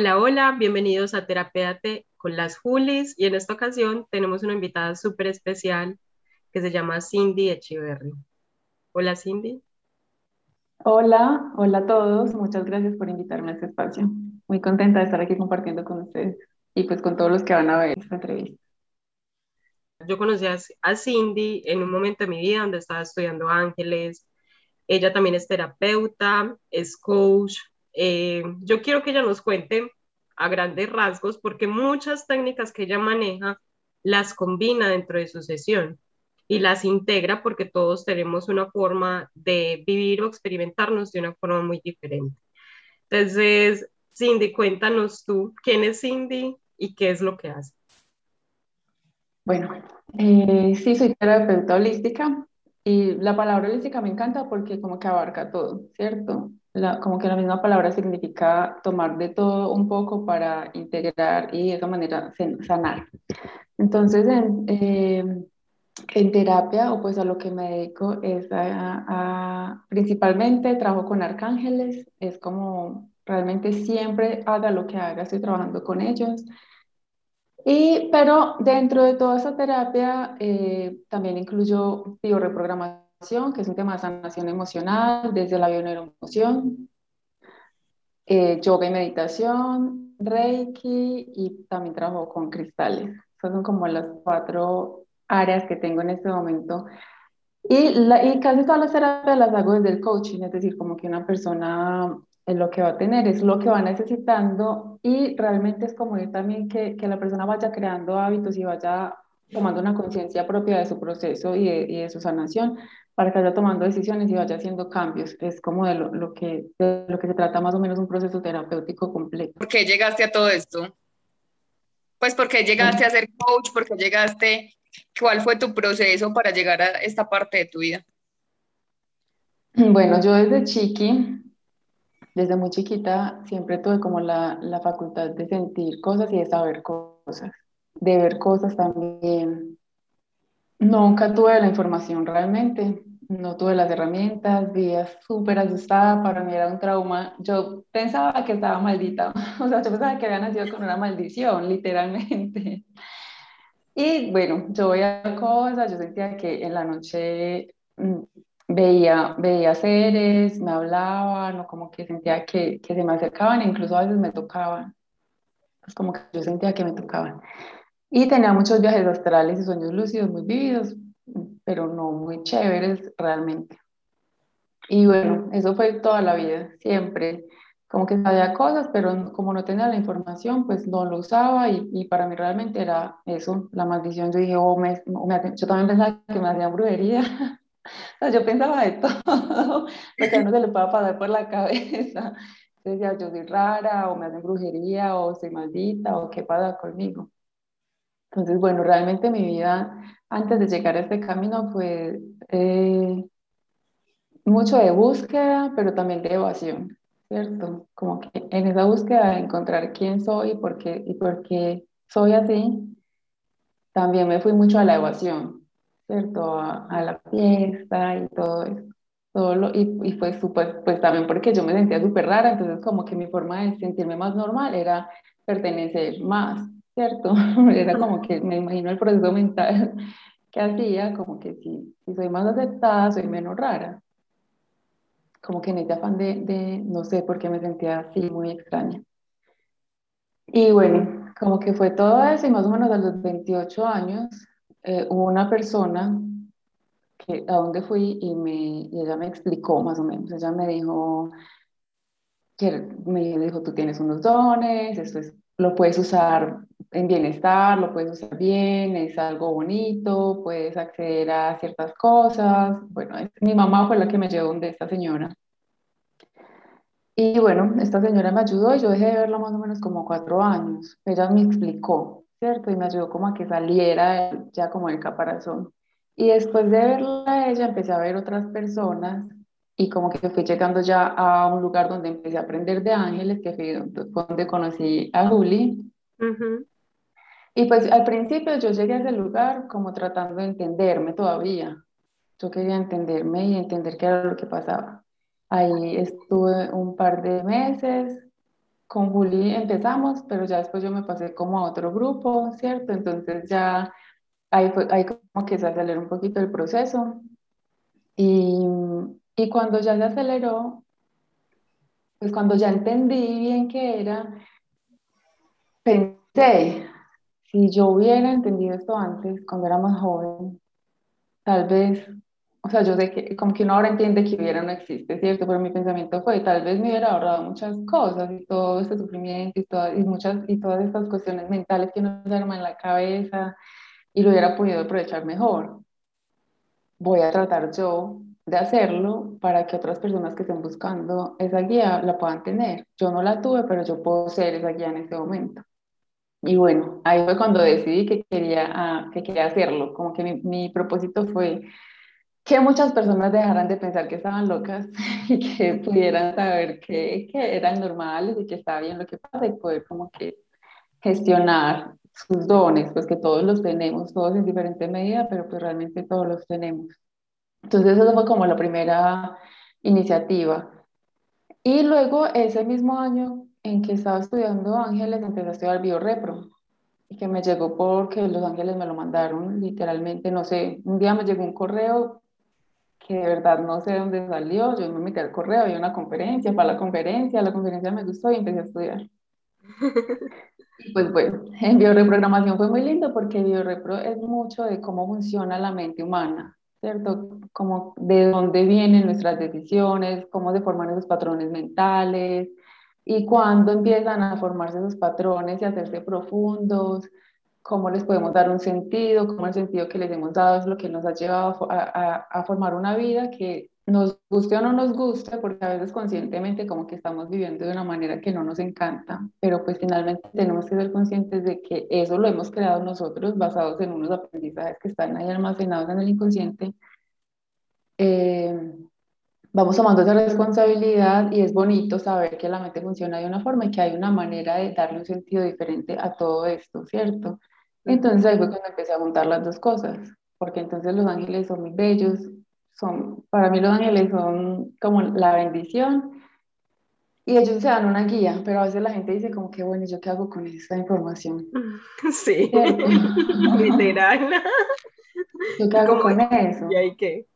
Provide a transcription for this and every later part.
Hola, hola, bienvenidos a Terapéate con las Julis y en esta ocasión tenemos una invitada súper especial que se llama Cindy Echeverry. Hola Cindy. Hola, hola a todos, muchas gracias por invitarme a este espacio. Muy contenta de estar aquí compartiendo con ustedes y pues con todos los que van a ver esta entrevista. Yo conocí a Cindy en un momento de mi vida donde estaba estudiando ángeles. Ella también es terapeuta, es coach, eh, yo quiero que ella nos cuente a grandes rasgos porque muchas técnicas que ella maneja las combina dentro de su sesión y las integra porque todos tenemos una forma de vivir o experimentarnos de una forma muy diferente. Entonces, Cindy, cuéntanos tú quién es Cindy y qué es lo que hace. Bueno, eh, sí, soy terapeuta holística y la palabra holística me encanta porque como que abarca todo, ¿cierto? Como que la misma palabra significa tomar de todo un poco para integrar y de esa manera sanar. Entonces, en, eh, en terapia, o pues a lo que me dedico, es a, principalmente trabajo con arcángeles, es como realmente siempre haga lo que haga, estoy trabajando con ellos. Y, pero dentro de toda esa terapia eh, también incluyo bioreprogramación que es un tema de sanación emocional, desde la bioneuroemoción, eh, yoga y meditación, reiki y también trabajo con cristales. Esas son como las cuatro áreas que tengo en este momento. Y, la, y casi todas las terapias las hago desde el coaching, es decir, como que una persona es lo que va a tener, es lo que va necesitando y realmente es como ir también que, que la persona vaya creando hábitos y vaya tomando una conciencia propia de su proceso y de, y de, su sanación para que vaya tomando decisiones y vaya haciendo cambios. Es como de lo, que, de lo que se trata más o menos un proceso terapéutico completo. ¿Por qué llegaste a todo esto? Pues porque llegaste a ser coach, porque llegaste, ¿cuál fue tu proceso para llegar a esta parte de tu vida? Bueno, yo desde chiqui, desde muy chiquita, siempre tuve como la, la facultad de sentir cosas y de saber cosas, de ver cosas también. Nunca tuve la información realmente, no tuve las herramientas, vivía súper asustada, para mí era un trauma. Yo pensaba que estaba maldita, o sea, yo pensaba que había nacido con una maldición, literalmente. Y bueno, yo veía cosas, yo sentía que en la noche mm, veía, veía seres, me hablaban, o como que sentía que, que se me acercaban, incluso a veces me tocaban. Pues como que yo sentía que me tocaban. Y tenía muchos viajes astrales y sueños lúcidos muy vividos, pero no muy chéveres realmente. Y bueno, eso fue toda la vida, siempre. Como que sabía cosas, pero como no tenía la información, pues no lo usaba y, y para mí realmente era eso, la maldición. Yo dije, oh, me, yo también pensaba que me hacían brujería. o sea, yo pensaba de todo, lo que a se le pueda pasar por la cabeza. Yo decía, yo soy rara, o me hacen brujería, o soy maldita, o qué pasa conmigo. Entonces, bueno, realmente mi vida antes de llegar a este camino fue eh, mucho de búsqueda, pero también de evasión, ¿cierto? Como que en esa búsqueda de encontrar quién soy por qué, y por qué soy así, también me fui mucho a la evasión, ¿cierto? A, a la fiesta y todo eso. Todo lo, y, y pues, pues también porque yo me sentía súper rara, entonces como que mi forma de sentirme más normal era pertenecer más. ¿Cierto? Era como que me imagino el proceso mental que hacía, como que si, si soy más aceptada, soy menos rara. Como que en ese afán de, de, no sé por qué me sentía así, muy extraña. Y bueno, como que fue todo eso y más o menos a los 28 años eh, hubo una persona que, a donde fui y, me, y ella me explicó más o menos, ella me dijo, que, me dijo, tú tienes unos dones, esto es, lo puedes usar en bienestar, lo puedes usar bien, es algo bonito, puedes acceder a ciertas cosas. Bueno, mi mamá fue la que me llevó donde esta señora. Y bueno, esta señora me ayudó y yo dejé de verla más o menos como cuatro años. Ella me explicó, ¿cierto? Y me ayudó como a que saliera ya como el caparazón. Y después de verla ella, empecé a ver otras personas y como que fui llegando ya a un lugar donde empecé a aprender de ángeles, que fue donde conocí a Juli. Y pues al principio yo llegué a ese lugar como tratando de entenderme todavía. Yo quería entenderme y entender qué era lo que pasaba. Ahí estuve un par de meses con Juli empezamos, pero ya después yo me pasé como a otro grupo, ¿cierto? Entonces ya ahí, ahí como que se aceleró un poquito el proceso. Y, y cuando ya se aceleró, pues cuando ya entendí bien qué era, pensé, si yo hubiera entendido esto antes, cuando era más joven, tal vez, o sea, yo sé que como que uno ahora entiende que hubiera no existe, ¿cierto? Pero mi pensamiento fue, tal vez me hubiera ahorrado muchas cosas y todo este sufrimiento y, y, muchas, y todas estas cuestiones mentales que uno se arma en la cabeza y lo hubiera podido aprovechar mejor. Voy a tratar yo de hacerlo para que otras personas que estén buscando esa guía la puedan tener. Yo no la tuve, pero yo puedo ser esa guía en este momento. Y bueno, ahí fue cuando decidí que quería, ah, que quería hacerlo, como que mi, mi, propósito fue que muchas personas dejaran de pensar que estaban locas y que pudieran saber que, que eran normales y que estaba bien lo que pasa y poder como que gestionar sus dones, pues que todos los tenemos, todos en diferente medida, pero pues realmente todos los tenemos. Entonces, esa fue como la primera iniciativa. Y luego, ese mismo año en que estaba estudiando Ángeles, empecé a estudiar biorepro, y que me llegó porque Los Ángeles me lo mandaron, literalmente, no sé, un día me llegó un correo que de verdad no sé dónde salió, yo me metí al correo, había una conferencia, para la conferencia, la conferencia me gustó y empecé a estudiar. Pues bueno, en bioreprogramación fue muy lindo porque biorepro es mucho de cómo funciona la mente humana. ¿cierto? Como de dónde vienen nuestras decisiones, cómo se forman esos patrones mentales y cuándo empiezan a formarse esos patrones y hacerse profundos, cómo les podemos dar un sentido, cómo el sentido que les hemos dado es lo que nos ha llevado a, a, a formar una vida que nos guste o no nos guste, porque a veces conscientemente como que estamos viviendo de una manera que no nos encanta, pero pues finalmente tenemos que ser conscientes de que eso lo hemos creado nosotros basados en unos aprendizajes que están ahí almacenados en el inconsciente. Eh, vamos tomando esa responsabilidad y es bonito saber que la mente funciona de una forma y que hay una manera de darle un sentido diferente a todo esto, ¿cierto? Entonces ahí fue cuando empecé a juntar las dos cosas, porque entonces los ángeles son muy bellos, son, para mí los ángeles son como la bendición y ellos se dan una guía, pero a veces la gente dice como que bueno, ¿yo qué hago con esta información? Sí, literal. ¿Yo qué hago con eso? ¿Y ahí qué?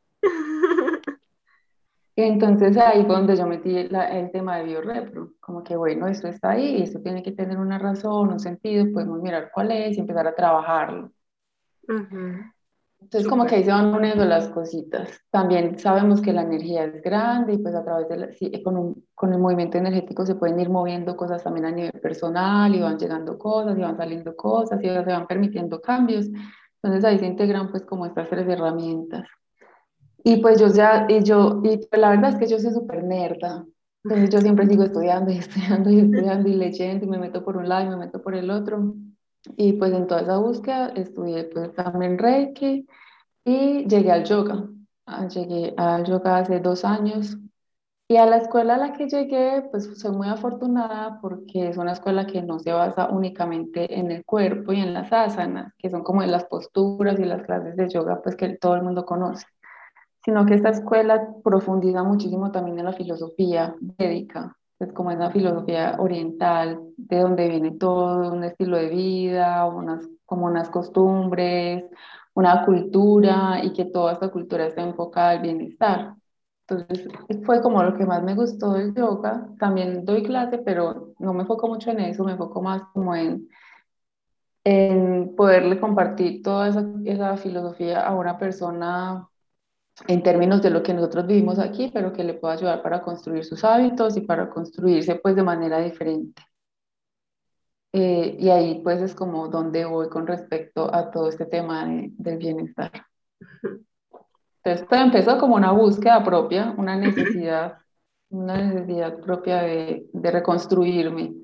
Entonces ahí fue donde yo metí el tema de biorepro, como que bueno, esto está ahí, esto tiene que tener una razón, un sentido, podemos mirar cuál es y empezar a trabajarlo. Entonces, como que ahí se van uniendo las cositas. También sabemos que la energía es grande y pues a través de la, con, con, el movimiento energético se pueden ir moviendo cosas también a nivel personal y van llegando cosas y van saliendo cosas y se van permitiendo cambios. Entonces ahí se integran pues como estas tres herramientas. Y pues yo ya, y yo, y pues, la verdad es que yo soy súper nerda. Entonces yo siempre sigo estudiando y estudiando y estudiando y leyendo y me meto por un lado y me meto por el otro. Y pues en toda esa búsqueda estudié pues también Reiki y llegué al yoga. Ah, llegué al yoga hace dos años y a la escuela a la que llegué pues soy muy afortunada porque es una escuela que no se basa únicamente en el cuerpo y en las asanas, que son como las posturas y las clases de yoga pues que todo el mundo conoce, sino que esta escuela profundiza muchísimo también en la filosofía médica pues como es la filosofía oriental, de donde viene todo, un estilo de vida, unas, como unas costumbres, una cultura y que toda esta cultura está enfocada al bienestar. Entonces fue como lo que más me gustó del yoga. También doy clase, pero no me enfoco mucho en eso, me enfoco más como en, en poderle compartir toda esa, esa filosofía a una persona en términos de lo que nosotros vivimos aquí, pero que le pueda ayudar para construir sus hábitos y para construirse pues de manera diferente. Eh, y ahí pues es como donde voy con respecto a todo este tema del bienestar. Entonces pues, empezó como una búsqueda propia, una necesidad, una necesidad propia de, de reconstruirme,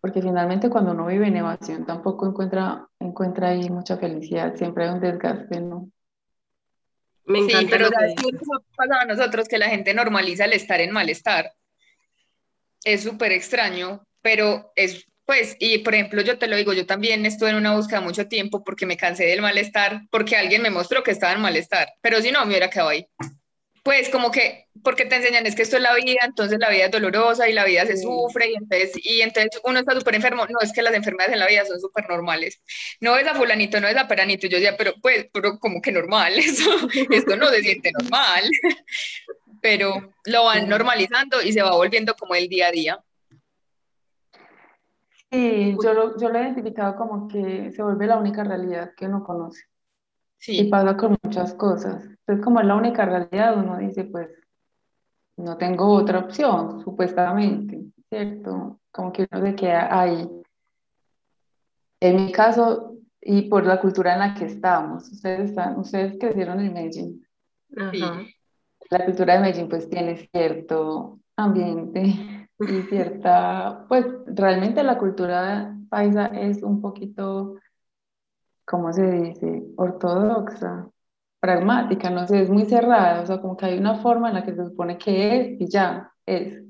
porque finalmente cuando uno vive en evasión tampoco encuentra, encuentra ahí mucha felicidad, siempre hay un desgaste, ¿no? Me encanta sí, pero ¿sabes qué pasa a nosotros? Que la gente normaliza el estar en malestar. Es súper extraño, pero es, pues, y por ejemplo, yo te lo digo, yo también estuve en una búsqueda mucho tiempo porque me cansé del malestar, porque alguien me mostró que estaba en malestar, pero si no, me hubiera quedado ahí. Pues como que, porque te enseñan es que esto es la vida, entonces la vida es dolorosa y la vida se sufre y entonces, y entonces uno está súper enfermo, no, es que las enfermedades en la vida son súper normales, no es a fulanito, no es a peranito, yo decía, pero pues, pero como que normal, eso, esto no se siente normal, pero lo van normalizando y se va volviendo como el día a día. Sí, yo lo, yo lo he identificado como que se vuelve la única realidad que uno conoce. Sí. Y pasa con muchas cosas. Entonces, como es la única realidad, uno dice, pues, no tengo otra opción, supuestamente, ¿cierto? Como que uno se queda ahí. En mi caso, y por la cultura en la que estamos, ustedes, están, ustedes crecieron en Medellín. La cultura de Medellín pues tiene cierto ambiente y cierta, pues realmente la cultura paisa es un poquito ¿cómo se dice? Ortodoxa, pragmática, no sé, es muy cerrada, o sea, como que hay una forma en la que se supone que es y ya, es.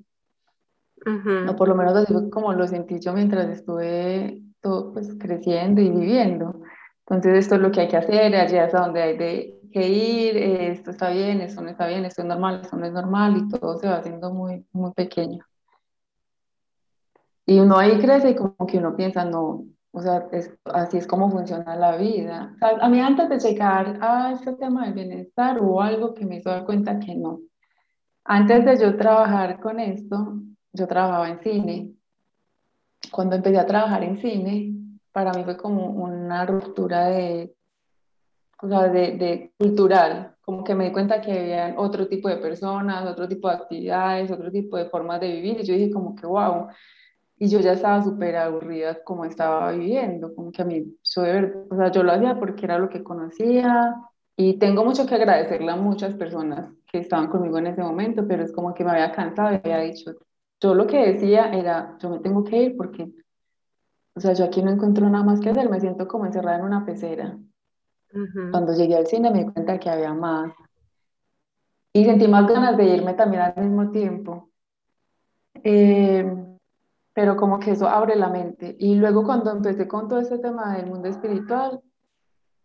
O por lo menos así como lo sentí yo mientras estuve todo, pues, creciendo y viviendo. Entonces esto es lo que hay que hacer, allá es a donde hay de, que ir, esto está bien, esto no está bien, esto es normal, esto no es normal y todo se va haciendo muy, muy pequeño. Y uno ahí crece y como que uno piensa, no, o sea, así es como funciona la vida. a mí antes de llegar a este tema del bienestar hubo algo que me hizo dar cuenta que no. Antes de yo trabajar con esto, yo trabajaba en cine. Cuando empecé a trabajar en cine, para mí fue como una ruptura de, o sea, de, de cultural, como que me di cuenta que había otro tipo de personas, otro tipo de actividades, otro tipo de formas de vivir, y yo dije como que, wow, y yo ya estaba súper aburrida como estaba viviendo, como que a mí, yo, o sea, yo lo hacía porque era lo que conocía y tengo mucho que agradecerle a muchas personas que estaban conmigo en ese momento, pero es como que me había cansado y había dicho, yo lo que decía era, yo me tengo que ir porque, o sea, yo aquí no encuentro nada más que hacer, me siento como encerrada en una pecera. Cuando llegué al cine me di cuenta que había más y sentí más ganas de irme también al mismo tiempo. Eh, pero como que eso abre la mente. Y luego cuando empecé con todo este tema del mundo espiritual,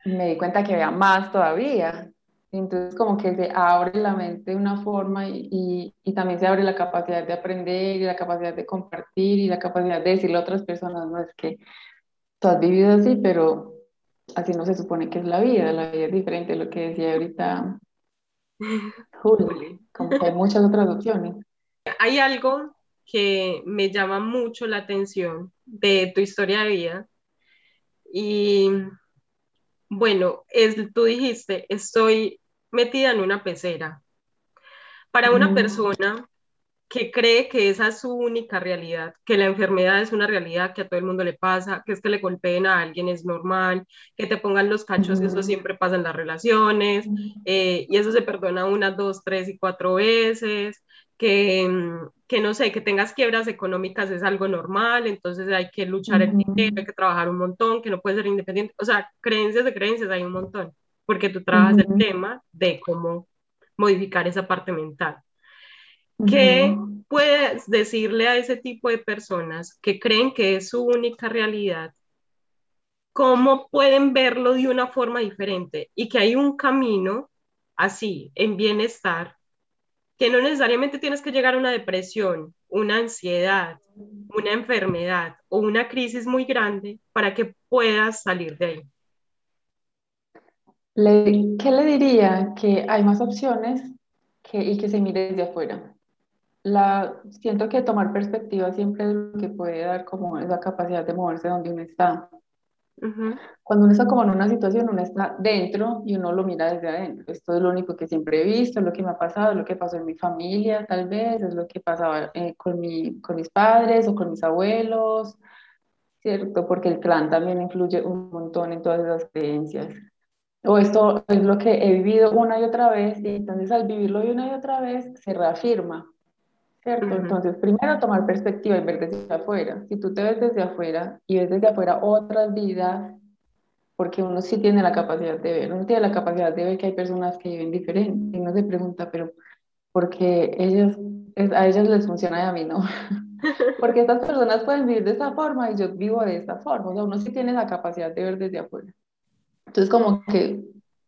me di cuenta que había más todavía. Entonces como que se abre la mente de una forma y, y, también se abre la capacidad de aprender y la capacidad de compartir y la capacidad de decirle a otras personas, no es que tú has vivido así, pero así no se supone que es la vida, la vida es diferente, lo que decía ahorita Juli, como que hay muchas otras opciones. Hay algo que me llama mucho la atención de tu historia de vida. Y bueno, es, tú dijiste, estoy metida en una pecera. Para una persona que cree que esa es su única realidad, que la enfermedad es una realidad que a todo el mundo le pasa, que es que le golpeen a alguien es normal, que te pongan los cachos, eso siempre pasa en las relaciones, eh, y eso se perdona una, dos, tres y cuatro veces, que, mm, que, no sé, que tengas quiebras económicas es algo normal, entonces hay que luchar el dinero, hay que trabajar un montón, que no puedes ser independiente, o sea, creencias de creencias hay un montón, porque tú trabajas el tema de cómo modificar esa parte mental. ¿Qué puedes decirle a ese tipo de personas que creen que es su única realidad? ¿Cómo pueden verlo de una forma diferente? Y que hay un camino así, en bienestar, que no necesariamente tienes que llegar a una depresión, una ansiedad, una enfermedad o una crisis muy grande para que puedas salir de ahí. ¿Qué le diría? Que hay más opciones que, y que se mire desde afuera. La, siento que tomar perspectiva siempre es lo que puede dar como esa capacidad de moverse donde uno está. Cuando uno está como en una situación, uno está dentro y uno lo mira desde adentro. Esto es lo único que siempre he visto, lo que me ha pasado, lo que pasó en mi familia, tal vez, es lo que pasaba eh, con, mi, con mis padres o con mis abuelos, ¿cierto? Porque el clan también influye un montón en todas esas creencias. O esto es lo que he vivido una y otra vez, y entonces al vivirlo una y otra vez se reafirma. ¿Cierto? Entonces, primero tomar perspectiva y ver desde afuera. Si tú te ves desde afuera y ves desde afuera otras vidas, porque uno sí tiene la capacidad de ver, uno tiene la capacidad de ver que hay personas que viven diferente y uno se pregunta, pero ¿por qué ellos, a ellos les funciona y a mí no? porque estas personas pueden vivir de esta forma y yo vivo de esta forma, o sea, uno sí tiene la capacidad de ver desde afuera. Entonces, como que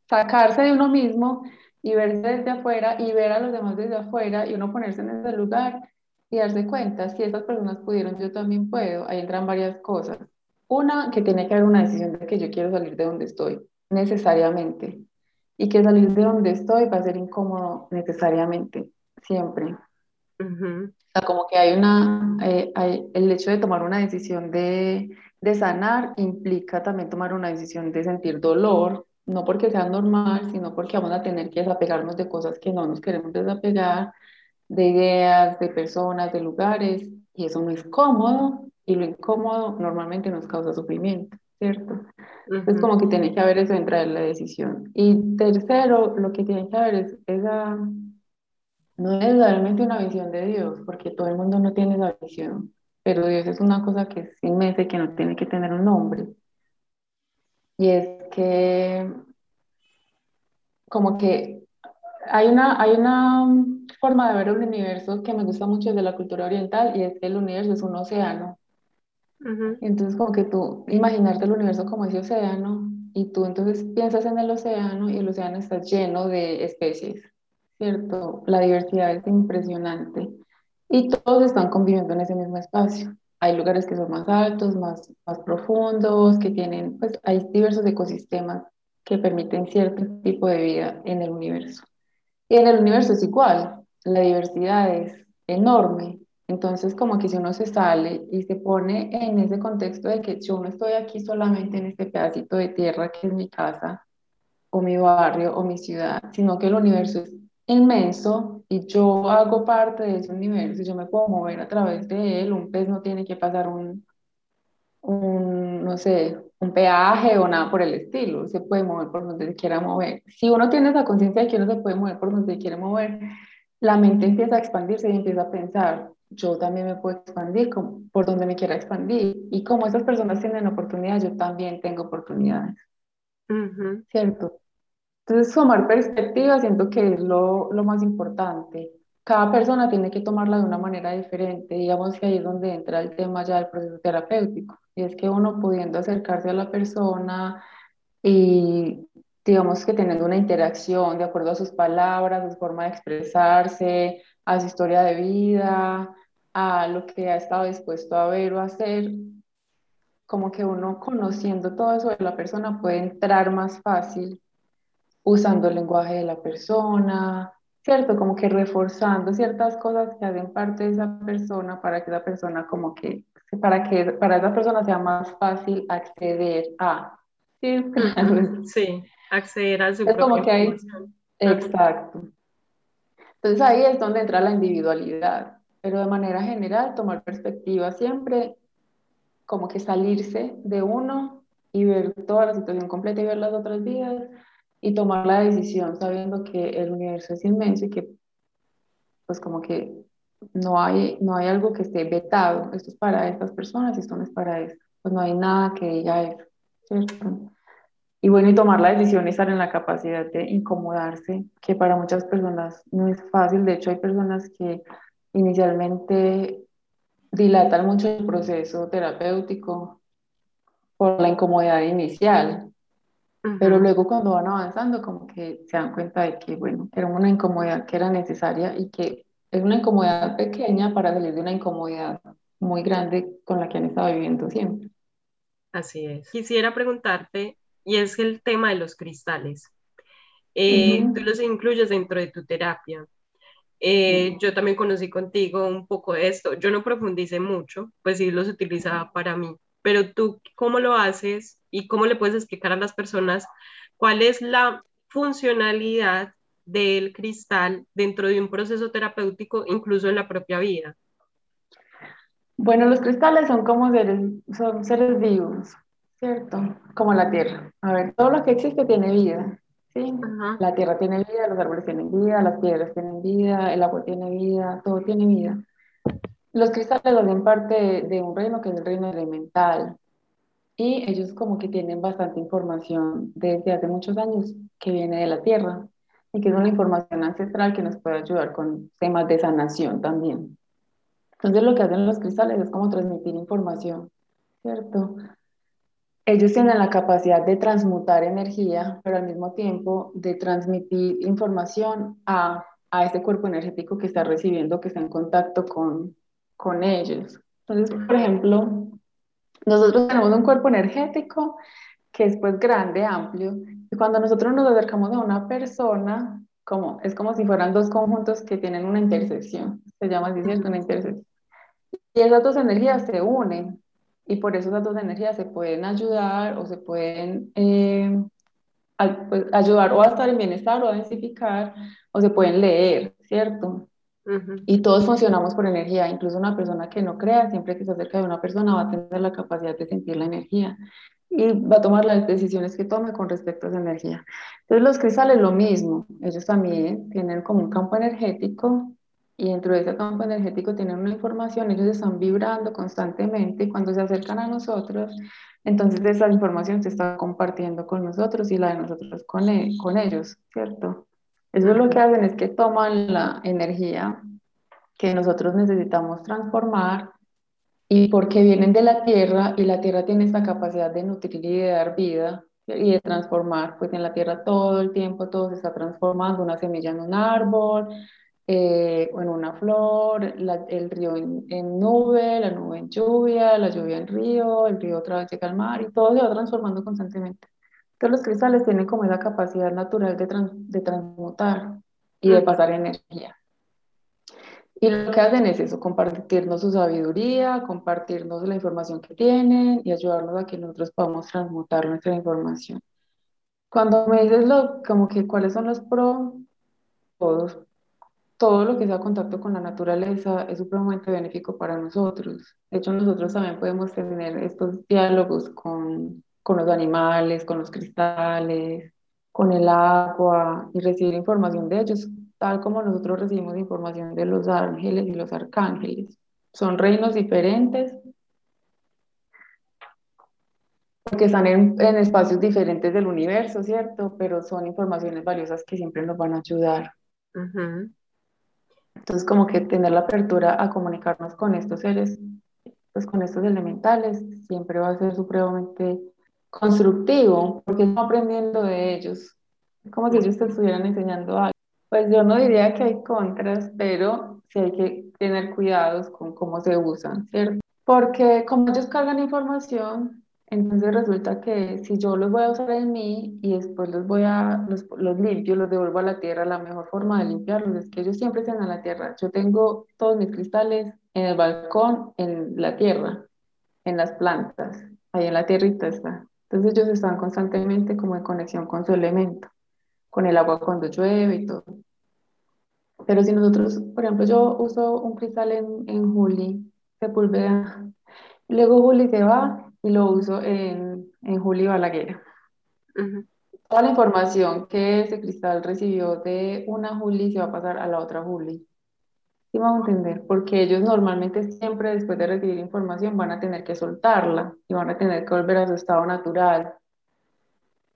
sacarse de uno mismo y verse desde afuera y ver a los demás desde afuera y uno ponerse en ese lugar y darse cuenta, si esas personas pudieron, yo también puedo. Ahí entran varias cosas. Una, que tiene que haber una decisión de que yo quiero salir de donde estoy, necesariamente. Y que salir de donde estoy va a ser incómodo necesariamente, siempre. O sea, como que hay una, eh, hay, el hecho de tomar una decisión de, de sanar implica también tomar una decisión de sentir dolor, no porque sea normal, sino porque vamos a tener que desapegarnos de cosas que no nos queremos desapegar, de ideas, de personas, de lugares, y eso no es cómodo, y lo incómodo normalmente nos causa sufrimiento, ¿cierto? Es como que tiene que haber eso dentro de la decisión. Y tercero, lo que tiene que haber es esa, no es realmente una visión de Dios, porque todo el mundo no tiene esa visión, pero Dios es una cosa que es inmensa y que no tiene que tener un nombre. Y es que, como que hay una, hay una forma de ver el universo que me gusta mucho de la cultura oriental y es que el universo es un océano. Entonces, como que tú imaginarte el universo como ese océano y tú entonces piensas en el océano y el océano está lleno de especies, ¿cierto? La diversidad es impresionante y todos están conviviendo en ese mismo espacio. Hay lugares que son más altos, más, más profundos, que tienen, pues hay diversos ecosistemas que permiten cierto tipo de vida en el universo. Y en el universo es igual, la diversidad es enorme. Entonces, como que si uno se sale y se pone en ese contexto de que yo no estoy aquí solamente en este pedacito de tierra que es mi casa, o mi barrio, o mi ciudad, sino que el universo es inmenso y yo hago parte de ese universo, yo me puedo mover a través de él, un pez no tiene que pasar un, un no sé, un peaje o nada por el estilo, se puede mover por donde se quiera mover. Si uno tiene esa conciencia de que uno se puede mover por donde se quiere mover, la mente empieza a expandirse y empieza a pensar, yo también me puedo expandir por donde me quiera expandir. Y como esas personas tienen oportunidades, yo también tengo oportunidades. ¿Cierto? Entonces, tomar perspectiva siento que es lo, lo más importante. Cada persona tiene que tomarla de una manera diferente. Digamos que ahí es donde entra el tema ya del proceso terapéutico. Y es que uno pudiendo acercarse a la persona y digamos que teniendo una interacción de acuerdo a sus palabras, a su forma de expresarse, a su historia de vida, a lo que ha estado dispuesto a ver o hacer, como que uno conociendo todo eso de la persona puede entrar más fácil usando el lenguaje de la persona, ¿cierto? Como que reforzando ciertas cosas que hacen parte de esa persona para que esa persona como que, para que para esa persona sea más fácil acceder a. Sí, sí acceder a su es como que hay, Exacto. Entonces ahí es donde entra la individualidad, pero de manera general tomar perspectiva siempre, como que salirse de uno y ver toda la situación completa y ver las otras vidas y tomar la decisión sabiendo que el universo es inmenso y que pues como que no hay, no hay algo que esté vetado, esto es para estas personas y esto no es para esto, pues no hay nada que diga eso, ¿cierto? Y bueno, y tomar la decisión y estar en la capacidad de incomodarse, que para muchas personas no es fácil. De hecho, hay personas que inicialmente dilatan mucho el proceso terapéutico por la incomodidad inicial, pero luego cuando van avanzando como que se dan cuenta de que, bueno, era una incomodidad que era necesaria y que es una incomodidad pequeña para salir de una incomodidad muy grande con la que han estado viviendo siempre. Así es. Quisiera preguntarte, y es el tema de los cristales. Eh, tú los incluyes dentro de tu terapia. Eh, yo también conocí contigo un poco de esto. Yo no profundicé mucho, pues sí los utilizaba para mí. Pero tú, ¿cómo lo haces y cómo le puedes explicar a las personas cuál es la funcionalidad del cristal dentro de un proceso terapéutico, incluso en la propia vida? Bueno, los cristales son como seres, son seres vivos, ¿cierto? Como la tierra. A ver, todo lo que existe tiene vida, ¿sí? La tierra tiene vida, los árboles tienen vida, las piedras tienen vida, el agua tiene vida, todo tiene vida. Los cristales hacen parte de, un reino que es el reino elemental. Y ellos como que tienen bastante información desde hace muchos años que viene de la tierra y que es una información ancestral que nos puede ayudar con temas de sanación también. Entonces lo que hacen los cristales es como transmitir información, ¿cierto? ellos tienen la capacidad de transmutar energía, pero al mismo tiempo de transmitir información a, a ese cuerpo energético que está recibiendo, que está en contacto con, con ellos. Entonces, por ejemplo, nosotros tenemos un cuerpo energético que es pues grande, amplio, y cuando nosotros nos acercamos a una persona, como, es como si fueran dos conjuntos que tienen una intersección, se llama así, ¿cierto? Una intersección. Y esas dos energías se unen, y por eso esas dos energías se pueden ayudar o se pueden eh, pues, ayudar o a estar en bienestar o a densificar, o se pueden leer, ¿cierto? Y todos funcionamos por energía, incluso una persona que no crea, siempre que se acerca de una persona va a tener la capacidad de sentir la energía y va a tomar las decisiones que tome con respecto a esa energía. Entonces los cristales lo mismo, ellos también tienen como un campo energético y dentro de ese campo energético tienen una información, ellos están vibrando constantemente y cuando se acercan a nosotros, entonces esa información se está compartiendo con nosotros y la de nosotros con, e, con ellos, ¿cierto? Eso es lo que hacen, es que toman la energía que nosotros necesitamos transformar y porque vienen de la tierra y la tierra tiene esta capacidad de nutrir y de dar vida y de transformar, pues en la tierra todo el tiempo todo se está transformando, una semilla en un árbol eh, en una flor, el río en, en, nube, la nube en lluvia, la lluvia en río, el río otra vez llega al mar y todo se va transformando constantemente. Entonces los cristales tienen como esa capacidad natural de, de transmutar y de pasar energía. Y lo que hacen es eso, compartirnos su sabiduría, compartirnos la información que tienen y ayudarnos a que nosotros podamos transmutar nuestra información. Cuando me dices lo, como que cuáles son los pros, todos, todo lo que sea contacto con la naturaleza es supremamente benéfico para nosotros. De hecho, nosotros también podemos tener estos diálogos con con los animales, con los cristales, con el agua y recibir información de ellos, tal como nosotros recibimos información de los ángeles y los arcángeles. Son reinos diferentes porque están en, espacios diferentes del universo, ¿cierto? Pero son informaciones valiosas que siempre nos van a ayudar. Entonces, como que tener la apertura a comunicarnos con estos seres, pues con estos elementales, siempre va a ser supremamente constructivo, porque estamos aprendiendo de ellos. Es como si ellos te estuvieran enseñando algo. Pues yo no diría que hay contras, pero sí hay que tener cuidados con cómo se usan, ¿cierto? Porque como ellos cargan información, entonces resulta que si yo los voy a usar en mí y después los voy a, los, los limpio, los devuelvo a la tierra, la mejor forma de limpiarlos es que ellos siempre estén en la tierra. Yo tengo todos mis cristales en el balcón, en la tierra, en las plantas, ahí en la tierrita está. Entonces ellos están constantemente como en conexión con su elemento, con el agua cuando llueve y todo. Pero si nosotros, por ejemplo, yo uso un cristal en, en Juli, Sepúlveda, luego Juli se va y lo uso en, en Juli Balaguer. Toda la información que ese cristal recibió de una Juli se va a pasar a la otra Juli. ¿Sí vamos a entender? Porque ellos normalmente siempre después de recibir información van a tener que soltarla y van a tener que volver a su estado natural.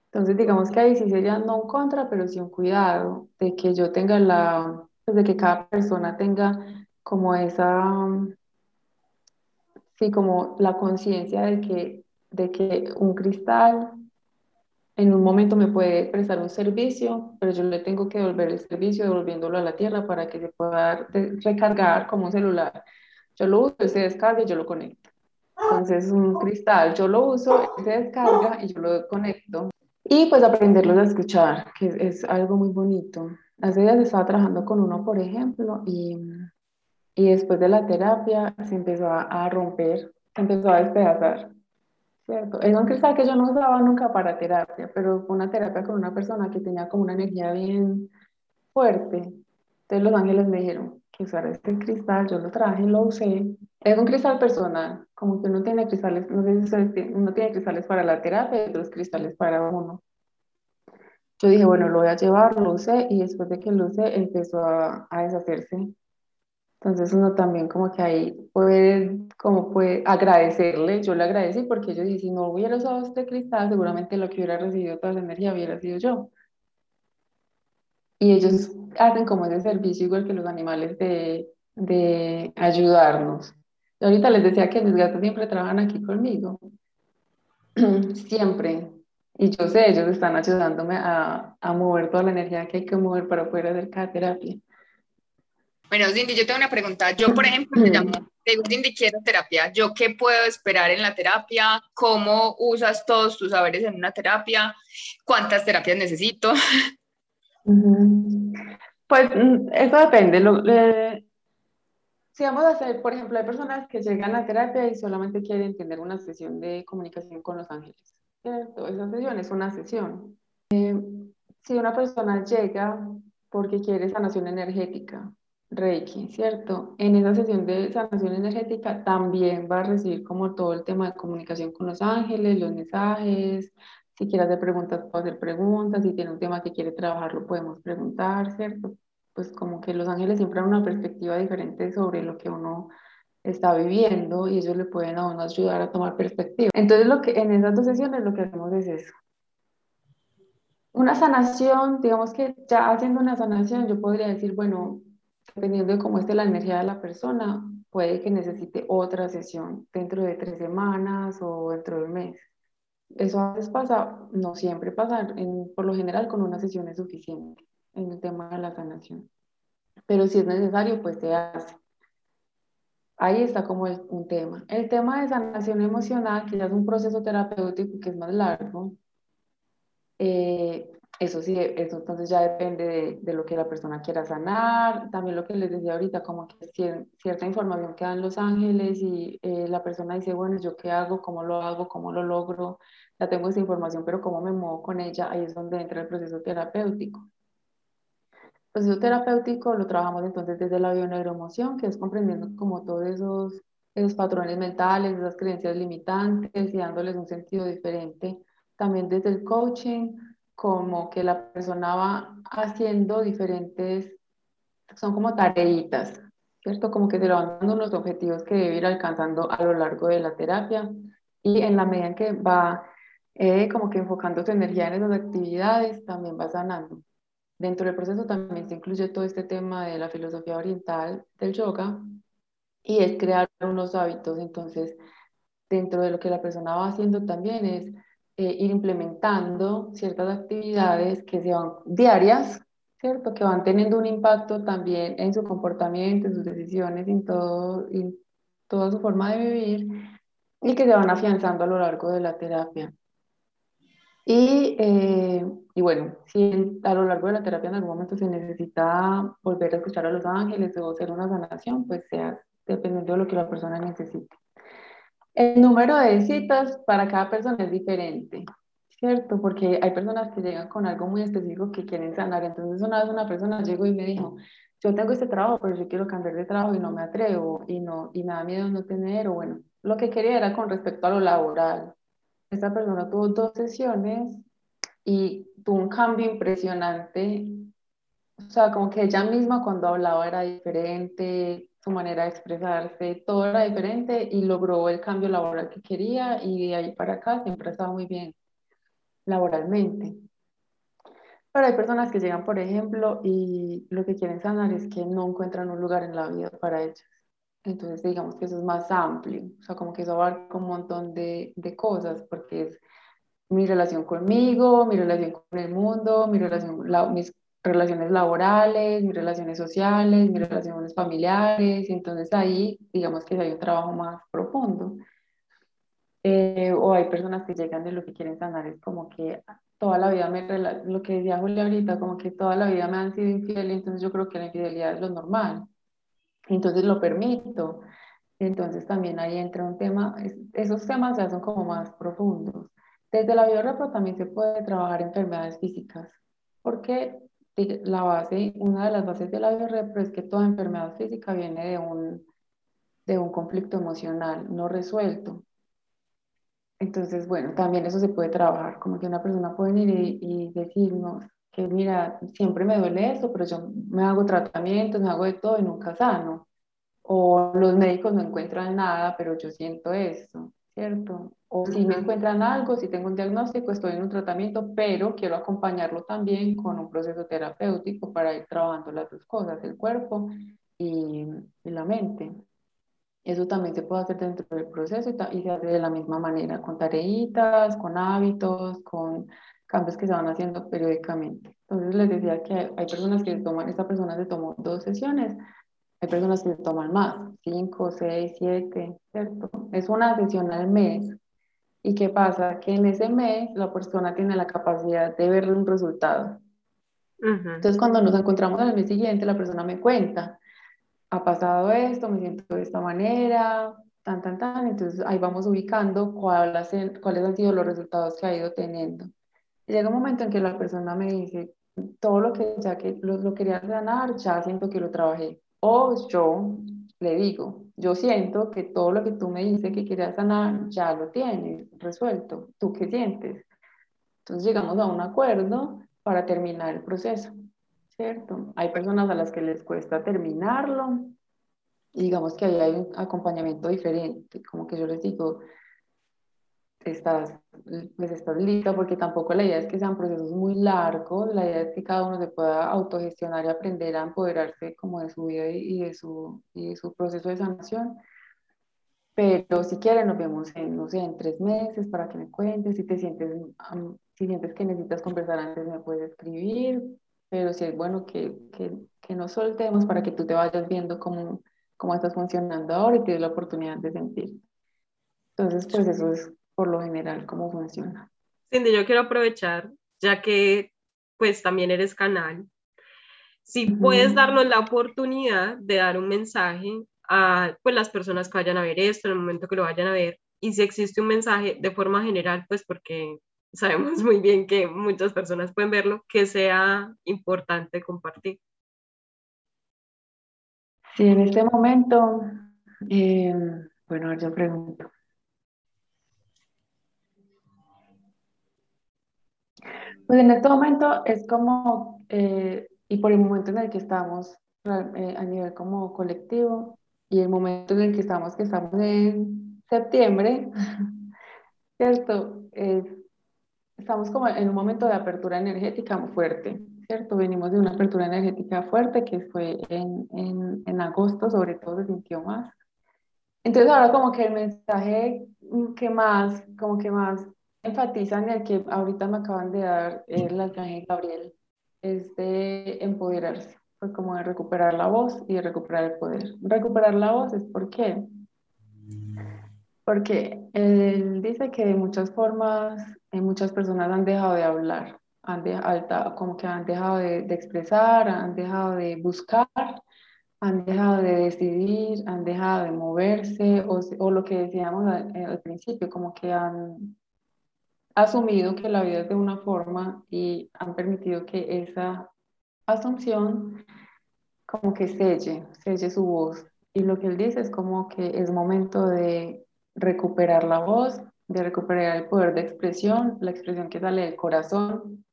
Entonces digamos que ahí sí sería no un contra, pero sí un cuidado de que yo tenga la, pues de que cada persona tenga como esa, sí, como la conciencia de que, de que un cristal en un momento me puede prestar un servicio, pero yo le tengo que devolver el servicio devolviéndolo a la tierra para que se pueda recargar como un celular. Yo lo uso, se descarga y yo lo conecto. Entonces, un cristal, yo lo uso, se descarga y yo lo conecto. Y pues aprenderlos a escuchar, que es, algo muy bonito. Hace días estaba trabajando con uno, por ejemplo, y, y después de la terapia se empezó a romper, se empezó a despedazar Cierto. Es un cristal que yo no usaba nunca para terapia, pero fue una terapia con una persona que tenía como una energía bien fuerte. Entonces los ángeles me dijeron que usara este cristal, yo lo traje, lo usé. Es un cristal personal, como que uno tiene cristales, no sé si uno tiene cristales para la terapia y otros cristales para uno. Yo dije, bueno, lo voy a llevar, lo usé y después de que lo usé empezó a, a deshacerse entonces uno también como que ahí puede, como puede agradecerle, yo le agradecí porque yo dije, si no hubiera usado este cristal, seguramente lo que hubiera recibido toda esa energía hubiera sido yo. Y ellos hacen como ese servicio igual que los animales de, de ayudarnos. Yo ahorita les decía que mis gatos siempre trabajan aquí conmigo. siempre. Y yo sé, ellos están ayudándome a, a mover toda la energía que hay que mover para poder hacer cada terapia. Bueno, Cindy, yo tengo una pregunta. Yo, por ejemplo, te llamo, te digo, Cindy, quiero terapia. ¿Yo qué puedo esperar en la terapia? ¿Cómo usas todos tus saberes en una terapia? ¿Cuántas terapias necesito? Pues mm, eso depende. Lo, si vamos a hacer, por ejemplo, hay personas que llegan a terapia y solamente quieren tener una sesión de comunicación con los ángeles. ¿cierto? Esa sesión es una sesión. Eh, si una persona llega porque quiere sanación energética, Reiki, ¿cierto? En esa sesión de sanación energética también va a recibir como todo el tema de comunicación con los ángeles, los mensajes. Si quiere hacer preguntas, puede hacer preguntas. Si tiene un tema que quiere trabajar, lo podemos preguntar, ¿cierto? Pues como que los ángeles siempre dan una perspectiva diferente sobre lo que uno está viviendo y ellos le pueden a uno ayudar a tomar perspectiva. Entonces, lo que, en esas dos sesiones lo que hacemos es eso. Una sanación, digamos que ya haciendo una sanación, yo podría decir, bueno, dependiendo de cómo esté la energía de la persona, puede que necesite otra sesión dentro de tres semanas o dentro de un mes. Eso a veces pasa, no siempre pasa, en, por lo general con una sesión es suficiente en el tema de la sanación. Pero si es necesario, pues se hace. Ahí está como un tema. El tema de sanación emocional, que es un proceso terapéutico que es más largo, eh, eso sí, eso entonces ya depende de, lo que la persona quiera sanar. También lo que les decía ahorita, como que cierta información que dan los ángeles y eh, la persona dice, bueno, ¿yo qué hago? ¿Cómo lo hago? ¿Cómo lo logro? Ya tengo esa información, pero ¿cómo me muevo con ella? Ahí es donde entra el proceso terapéutico. El proceso terapéutico lo trabajamos entonces desde la bioneuroemoción, que es comprendiendo como todos esos, esos patrones mentales, esas creencias limitantes y dándoles un sentido diferente. También desde el coaching como que la persona va haciendo diferentes, son como tareitas, ¿cierto? Como que se le van dando unos objetivos que debe ir alcanzando a lo largo de la terapia y en la medida en que va eh, como que enfocando su energía en esas actividades, también va sanando. Dentro del proceso también se incluye todo este tema de la filosofía oriental del yoga y es crear unos hábitos. Entonces, dentro de lo que la persona va haciendo también es eh, ir implementando ciertas actividades que sean diarias, ¿cierto? Que van teniendo un impacto también en su comportamiento, en sus decisiones, en, todo, en toda su forma de vivir y que se van afianzando a lo largo de la terapia. Y, eh, y, bueno, si a lo largo de la terapia en algún momento se necesita volver a escuchar a los ángeles o hacer una sanación, pues sea dependiendo de lo que la persona necesite. El número de citas para cada persona es diferente, ¿cierto? Porque hay personas que llegan con algo muy específico que quieren sanar. Entonces una vez una persona llegó y me dijo, yo tengo este trabajo, pero yo quiero cambiar de trabajo y no me atrevo y, no, y me da miedo no tener, o bueno, lo que quería era con respecto a lo laboral. Esta persona tuvo dos sesiones y tuvo un cambio impresionante. O sea, como que ella misma cuando hablaba era diferente, su manera de expresarse, todo era diferente y logró el cambio laboral que quería y de ahí para acá siempre ha estado muy bien laboralmente. Pero hay personas que llegan, por ejemplo, y lo que quieren sanar es que no encuentran un lugar en la vida para ellas. Entonces, digamos que eso es más amplio, o sea, como que eso abarca un montón de, de cosas, porque es mi relación conmigo, mi relación con el mundo, mi relación, la, mis relaciones laborales, mis relaciones sociales, mis relaciones familiares, y entonces ahí digamos que hay un trabajo más profundo. Eh, o hay personas que llegan de lo que quieren sanar, es como que toda la vida me, lo que decía Julia ahorita, como que toda la vida me han sido infiel, entonces yo creo que la infidelidad es lo normal, entonces lo permito. Entonces también ahí entra un tema, esos temas ya son como más profundos. Desde la biorrepo también se puede trabajar enfermedades físicas, porque la base, una de las bases de la biorrepro es que toda enfermedad física viene de un, de un conflicto emocional no resuelto. Entonces, bueno, también eso se puede trabajar, como que una persona puede venir y, y decirnos que, mira, siempre me duele esto, pero yo me hago tratamientos, me hago de todo y nunca sano. O los médicos no encuentran nada, pero yo siento esto, ¿cierto? O si me encuentran algo, si tengo un diagnóstico, estoy en un tratamiento, pero quiero acompañarlo también con un proceso terapéutico para ir trabajando las dos cosas, el cuerpo y, la mente. Eso también se puede hacer dentro del proceso y, se hace de la misma manera, con tareitas, con hábitos, con cambios que se van haciendo periódicamente. Entonces les decía que hay personas que toman, esta persona se tomó dos sesiones, hay personas que toman más, cinco, seis, siete, ¿cierto? Es una sesión al mes. ¿Y qué pasa? Que en ese mes la persona tiene la capacidad de ver un resultado. Entonces, cuando nos encontramos al mes siguiente, la persona me cuenta, ha pasado esto, me siento de esta manera, tan, tan, tan. Entonces, ahí vamos ubicando cuáles, cuáles han sido los resultados que ha ido teniendo. Y llega un momento en que la persona me dice, todo lo que ya que lo, lo quería ganar, ya siento que lo trabajé. O yo le digo, yo siento que todo lo que tú me dices que querías sanar, ya lo tienes resuelto. ¿Tú qué sientes? Entonces llegamos a un acuerdo para terminar el proceso, ¿cierto? Hay personas a las que les cuesta terminarlo y digamos que ahí hay un acompañamiento diferente, como que yo les digo, estás, pues estás lista, porque tampoco la idea es que sean procesos muy largos, la idea es que cada uno se pueda autogestionar y aprender a empoderarse como de su vida y de su, y de su proceso de sanación. Pero si quieren, nos vemos en, no sé, en tres meses para que me cuentes. Si te sientes, si sientes que necesitas conversar antes, me puedes escribir. Pero si es bueno que, que, que nos soltemos para que tú te vayas viendo cómo, cómo estás funcionando ahora y tienes la oportunidad de sentir. Entonces, pues eso es por lo general cómo funciona. Cindy, yo quiero aprovechar, ya que pues también eres canal, si puedes darnos la oportunidad de dar un mensaje a pues, las personas que vayan a ver esto, en el momento que lo vayan a ver, y si existe un mensaje de forma general, pues porque sabemos muy bien que muchas personas pueden verlo, que sea importante compartir. Sí, en este momento, eh, bueno, yo pregunto. Pues en este momento es como, eh, y por el momento en el que estamos eh, a nivel como colectivo, y el momento en el que estamos, que estamos en septiembre, ¿cierto? estamos como en un momento de apertura energética muy fuerte, ¿cierto? Venimos de una apertura energética fuerte que fue en, en, en agosto, sobre todo se sintió más. Entonces ahora como que el mensaje que más, como que más enfatizan el que ahorita me acaban de dar el arcángel Gabriel, es de empoderarse, pues como de recuperar la voz y de recuperar el poder. Recuperar la voz es por qué. Porque él dice que de muchas formas, en muchas personas han dejado de hablar, han de, alta, como que han dejado de, de expresar, han dejado de buscar, han dejado de decidir, han dejado de moverse, o, o lo que decíamos al, al, principio, como que han asumido que la vida es de una forma y han permitido que esa asunción como que selle, selle su voz. Y lo que él dice es como que es momento de recuperar la voz, de recuperar el poder de expresión, la expresión que sale del corazón,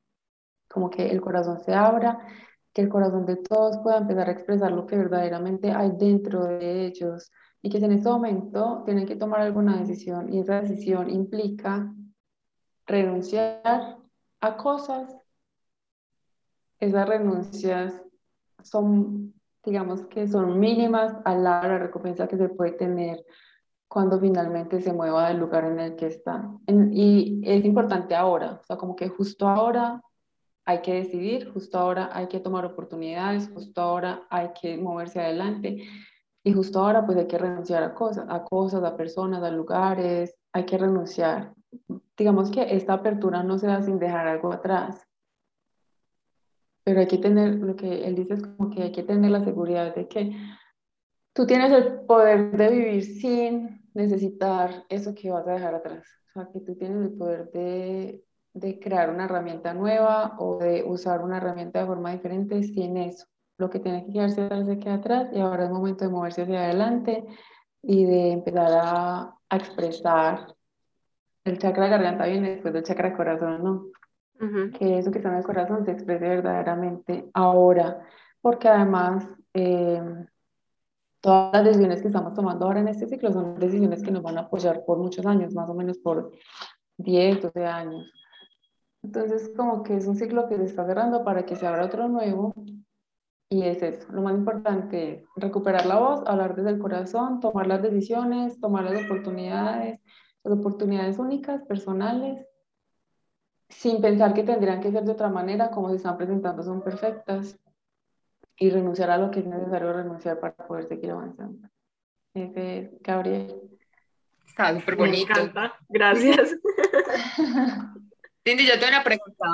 como que el corazón se abra, que el corazón de todos pueda empezar a expresar lo que verdaderamente hay dentro de ellos y que en ese momento tienen que tomar alguna decisión y esa decisión implica renunciar a cosas, esas renuncias son, digamos que son mínimas de la recompensa que se puede tener cuando finalmente se mueva del lugar en el que está. y es importante ahora, o sea, como que justo ahora hay que decidir, justo ahora hay que tomar oportunidades, justo ahora hay que moverse adelante y justo ahora pues hay que renunciar a cosas, a cosas, a personas, a lugares, hay que renunciar digamos que esta apertura no se da sin dejar algo atrás. Pero hay que tener, lo que él dice es como que hay que tener la seguridad de que tú tienes el poder de vivir sin necesitar eso que vas a dejar atrás. O sea, que tú tienes el poder de, de crear una herramienta nueva o de usar una herramienta de forma diferente sin eso. Lo que tiene que quedarse atrás se queda atrás y ahora es momento de moverse hacia adelante y de empezar a, a expresar el chakra garganta viene después del chakra corazón, ¿no? Que eso que está en el corazón se exprese verdaderamente ahora, porque además eh, todas las decisiones que estamos tomando ahora en este ciclo son decisiones que nos van a apoyar por muchos años, más o menos por 10, 12 años. Entonces, como que es un ciclo que se está cerrando para que se abra otro nuevo Y es eso, lo más importante es recuperar la voz, hablar desde el corazón, tomar las decisiones, tomar las oportunidades, las oportunidades únicas, personales, sin pensar que tendrían que ser de otra manera, como se están presentando son perfectas, y renunciar a lo que es necesario renunciar para poder seguir avanzando. Ese es Gabriel. Está súper bonito. Gracias. Cindy, yo tengo una pregunta.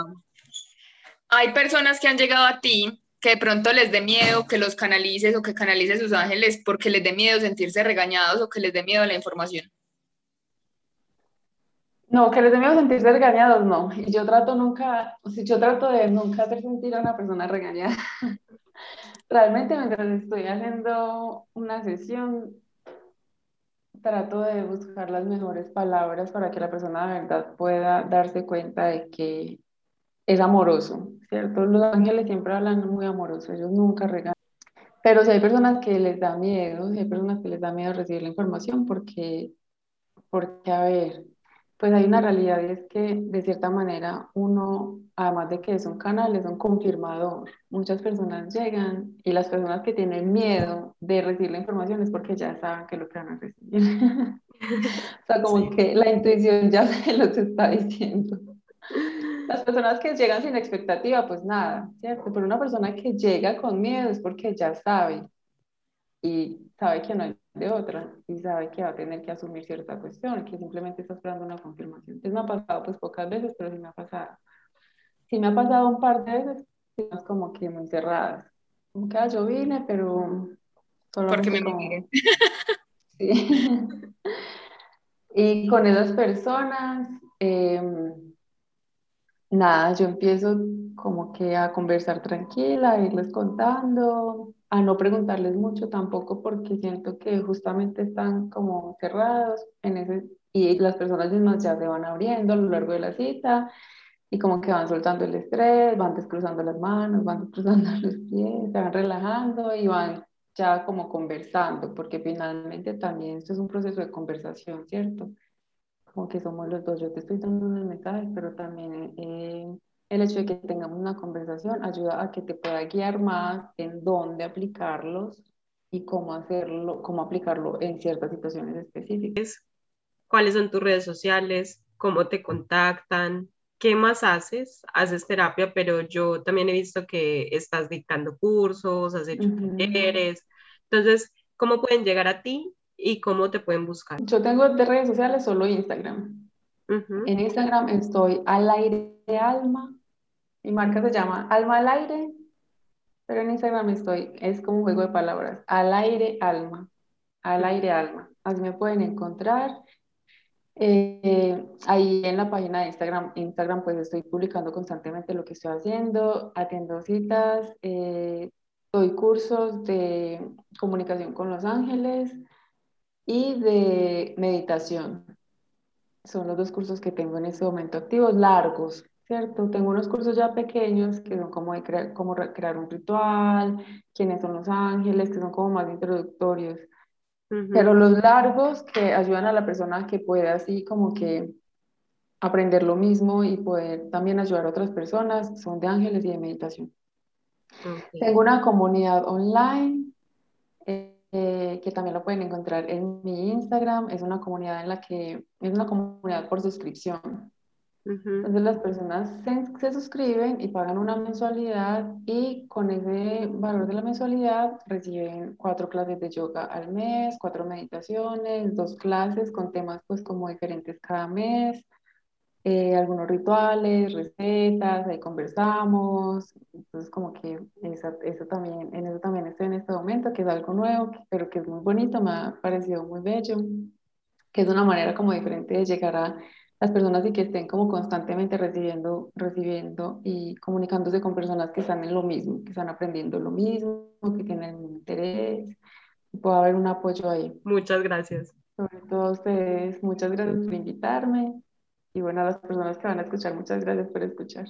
Hay personas que han llegado a ti que de pronto les dé miedo que los canalices o que canalices sus ángeles porque les dé miedo sentirse regañados o que les dé miedo la información. No, que les dé miedo sentirse regañados, no. Y yo trato nunca, o sea, yo trato de nunca hacer sentir a una persona regañada. Realmente mientras estoy haciendo una sesión, trato de buscar las mejores palabras para que la persona de verdad pueda darse cuenta de que es amoroso, ¿cierto? Los ángeles siempre hablan muy amoroso, ellos nunca regalan. Pero si hay personas que les da miedo, si hay personas que les da miedo recibir la información, porque, porque a ver, pues hay una realidad y es que de cierta manera uno, además de que es un canal, es un confirmador. Muchas personas llegan y las personas que tienen miedo de recibir la información es porque ya saben que lo que van a recibir. o sea, como que la intuición ya se los está diciendo. Las personas que llegan sin expectativa, pues nada, ¿cierto? Pero una persona que llega con miedo es porque ya sabe y sabe que no hay de otra y sabe que va a tener que asumir cierta cuestión, que simplemente está esperando una confirmación. Entonces me ha pasado pues pocas veces, pero sí me ha pasado. Sí me ha pasado un par de veces, es como que muy cerradas. Como que ah, yo vine, pero... Porque me como... Sí. y con esas personas, eh, nada, yo empiezo como que a conversar tranquila, a irles contando, a no preguntarles mucho tampoco porque siento que justamente están como cerrados en ese, y las personas mismas ya se van abriendo a lo largo de la cita y como que van soltando el estrés, van descruzando las manos, van descruzando los pies, se van relajando y van ya como conversando, porque finalmente también esto es un proceso de conversación, ¿cierto? como que somos los dos. Yo te estoy dando unos mensajes, pero también eh, el hecho de que tengamos una conversación ayuda a que te pueda guiar más en dónde aplicarlos y cómo hacerlo, cómo aplicarlo en ciertas situaciones específicas. ¿Cuáles son tus redes sociales? ¿Cómo te contactan? ¿Qué más haces? Haces terapia, pero yo también he visto que estás dictando cursos, has hecho talleres. Entonces, ¿cómo pueden llegar a ti y cómo te pueden buscar? Yo tengo de redes sociales solo Instagram. En Instagram estoy al aire de alma. Mi marca se llama Alma al aire, pero en Instagram estoy, es como un juego de palabras, al aire alma, al aire alma. Así me pueden encontrar. Eh, ahí en la página de Instagram, Instagram pues estoy publicando constantemente lo que estoy haciendo, atiendo citas, eh, doy cursos de comunicación con los ángeles, y de meditación. Son los dos cursos que tengo en este momento activos, largos, ¿cierto? Tengo unos cursos ya pequeños que son como de crear, como crear un ritual, quiénes son los ángeles, que son como más introductorios. Pero los largos que ayudan a la persona que puede así como que aprender lo mismo y poder también ayudar a otras personas son de ángeles y de meditación. Tengo una comunidad online. Eh, eh, que también lo pueden encontrar en mi Instagram. Es una comunidad en la que es una comunidad por suscripción. Entonces las personas se, se, suscriben y pagan una mensualidad y con ese valor de la mensualidad reciben cuatro clases de yoga al mes, cuatro meditaciones, dos clases con temas pues como diferentes cada mes. Eh, algunos rituales, recetas, ahí conversamos, entonces como que eso, eso, también, en eso también estoy en este momento, que es algo nuevo, pero que es muy bonito, me ha parecido muy bello, que es una manera como diferente de llegar a las personas y que estén como constantemente recibiendo, recibiendo y comunicándose con personas que están en lo mismo, que están aprendiendo lo mismo, que tienen interés, y pueda haber un apoyo ahí. Muchas gracias. Sobre todo a ustedes, muchas gracias por invitarme y bueno, a las personas que van a escuchar, muchas gracias por escuchar.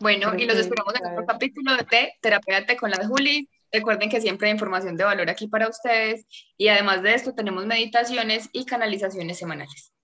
Bueno, y los esperamos en otro capítulo de Terapéate con la Juli. Recuerden que siempre hay información de valor aquí para ustedes y además de esto tenemos meditaciones y canalizaciones semanales.